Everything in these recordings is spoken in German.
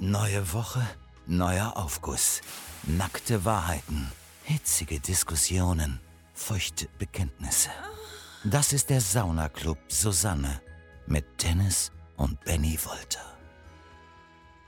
Neue Woche, neuer Aufguss. Nackte Wahrheiten, hitzige Diskussionen, feuchte Bekenntnisse. Das ist der Saunaclub Susanne mit Dennis und Benny Wolter.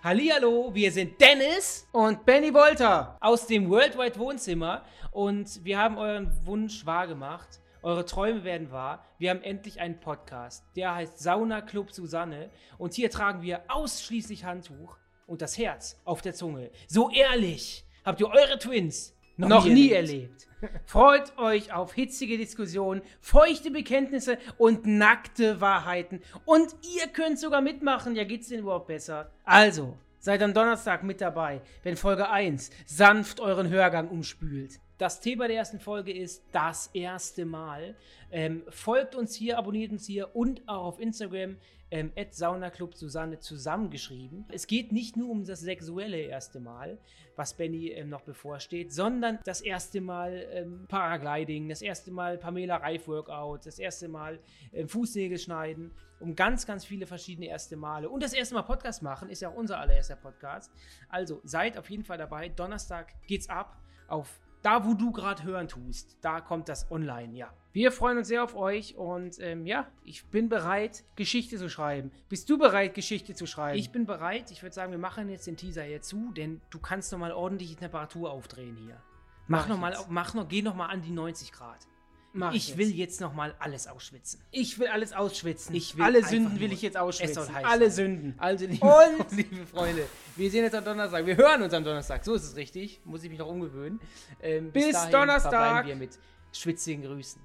Hallihallo, wir sind Dennis und Benny Wolter aus dem Worldwide Wohnzimmer und wir haben euren Wunsch wahrgemacht. Eure Träume werden wahr. Wir haben endlich einen Podcast. Der heißt Sauna Club Susanne und hier tragen wir ausschließlich Handtuch und das Herz auf der Zunge. So ehrlich habt ihr eure Twins noch, noch nie, nie erlebt. erlebt. Freut euch auf hitzige Diskussionen, feuchte Bekenntnisse und nackte Wahrheiten. Und ihr könnt sogar mitmachen. Ja, geht's denn überhaupt besser? Also, seid am Donnerstag mit dabei, wenn Folge 1 sanft euren Hörgang umspült. Das Thema der ersten Folge ist das erste Mal. Ähm, folgt uns hier, abonniert uns hier und auch auf Instagram ähm, Saunaclub Susanne zusammengeschrieben. Es geht nicht nur um das sexuelle erste Mal, was Benny ähm, noch bevorsteht, sondern das erste Mal ähm, Paragliding, das erste Mal Pamela Reif Workout, das erste Mal ähm, Fußnägel schneiden, um ganz, ganz viele verschiedene erste Male. Und das erste Mal Podcast machen ist ja auch unser allererster Podcast. Also seid auf jeden Fall dabei. Donnerstag geht's ab auf da, wo du gerade hören tust, da kommt das online, ja. Wir freuen uns sehr auf euch und ähm, ja, ich bin bereit, Geschichte zu schreiben. Bist du bereit, Geschichte zu schreiben? Ich bin bereit. Ich würde sagen, wir machen jetzt den Teaser hier zu, denn du kannst noch mal ordentliche Temperatur aufdrehen hier. Mach, mach noch mal, mach noch, geh noch mal an die 90 Grad. Mach ich, will jetzt noch mal alles ausschwitzen. Ich will alles ausschwitzen. Ich will Alle Sünden will ich jetzt ausschwitzen. Alle Sünden. Also, liebe, und, liebe Freunde, wir sehen jetzt am Donnerstag. Wir hören uns am Donnerstag. So ist es richtig. Muss ich mich noch umgewöhnen. Ähm, bis, bis Donnerstag. wir mit schwitzigen Grüßen.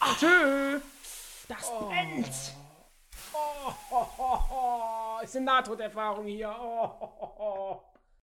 Ach, Tschö. Das oh. brennt. Oh, oh, oh, oh. Ist eine Nahtoderfahrung hier. Oh, oh, oh.